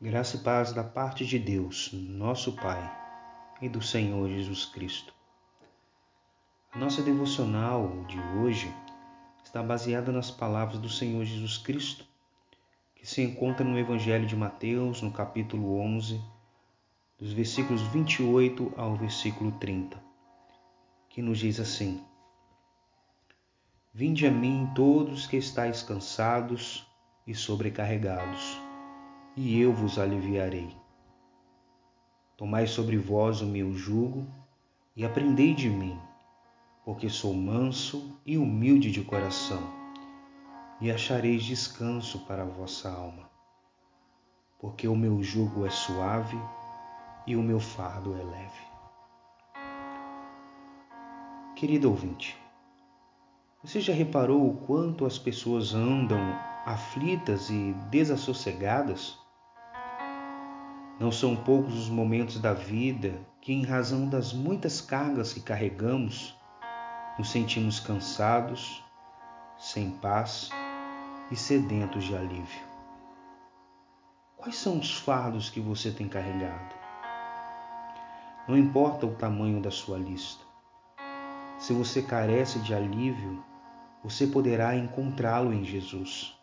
Graça e paz da parte de Deus, nosso Pai, e do Senhor Jesus Cristo. A nossa devocional de hoje está baseada nas palavras do Senhor Jesus Cristo, que se encontra no Evangelho de Mateus, no capítulo 11, dos versículos 28 ao versículo 30, que nos diz assim: Vinde a mim todos que estáis cansados e sobrecarregados e eu vos aliviarei. Tomai sobre vós o meu jugo e aprendei de mim, porque sou manso e humilde de coração, e achareis descanso para a vossa alma. Porque o meu jugo é suave e o meu fardo é leve. Querido ouvinte, você já reparou o quanto as pessoas andam aflitas e desassossegadas? Não são poucos os momentos da vida que, em razão das muitas cargas que carregamos, nos sentimos cansados, sem paz e sedentos de alívio. Quais são os fardos que você tem carregado? Não importa o tamanho da sua lista. Se você carece de alívio, você poderá encontrá-lo em Jesus.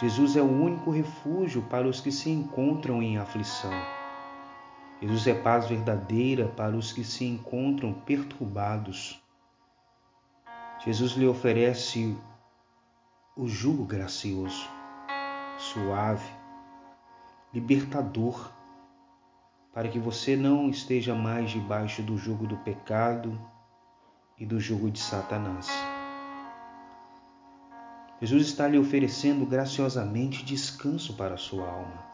Jesus é o único refúgio para os que se encontram em aflição. Jesus é paz verdadeira para os que se encontram perturbados. Jesus lhe oferece o jugo gracioso, suave, libertador, para que você não esteja mais debaixo do jugo do pecado e do jugo de Satanás. Jesus está lhe oferecendo graciosamente descanso para a sua alma.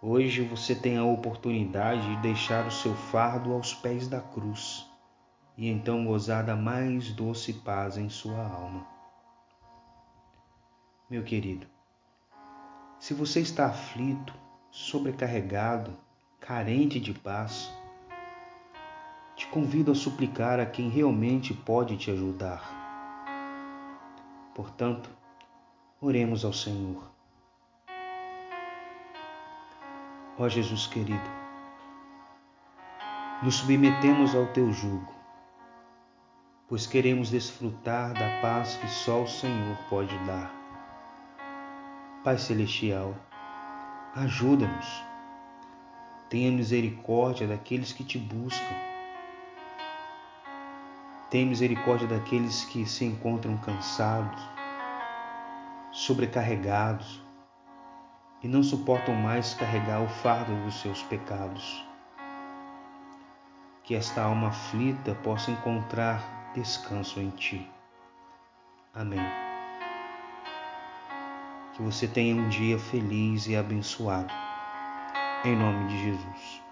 Hoje você tem a oportunidade de deixar o seu fardo aos pés da cruz e então gozar da mais doce paz em sua alma. Meu querido, se você está aflito, sobrecarregado, carente de paz, te convido a suplicar a quem realmente pode te ajudar Portanto, oremos ao Senhor. Ó Jesus querido, nos submetemos ao teu jugo, pois queremos desfrutar da paz que só o Senhor pode dar. Pai Celestial, ajuda-nos. Tenha misericórdia daqueles que te buscam. Tem misericórdia daqueles que se encontram cansados, sobrecarregados e não suportam mais carregar o fardo dos seus pecados. Que esta alma aflita possa encontrar descanso em Ti. Amém. Que você tenha um dia feliz e abençoado. Em nome de Jesus.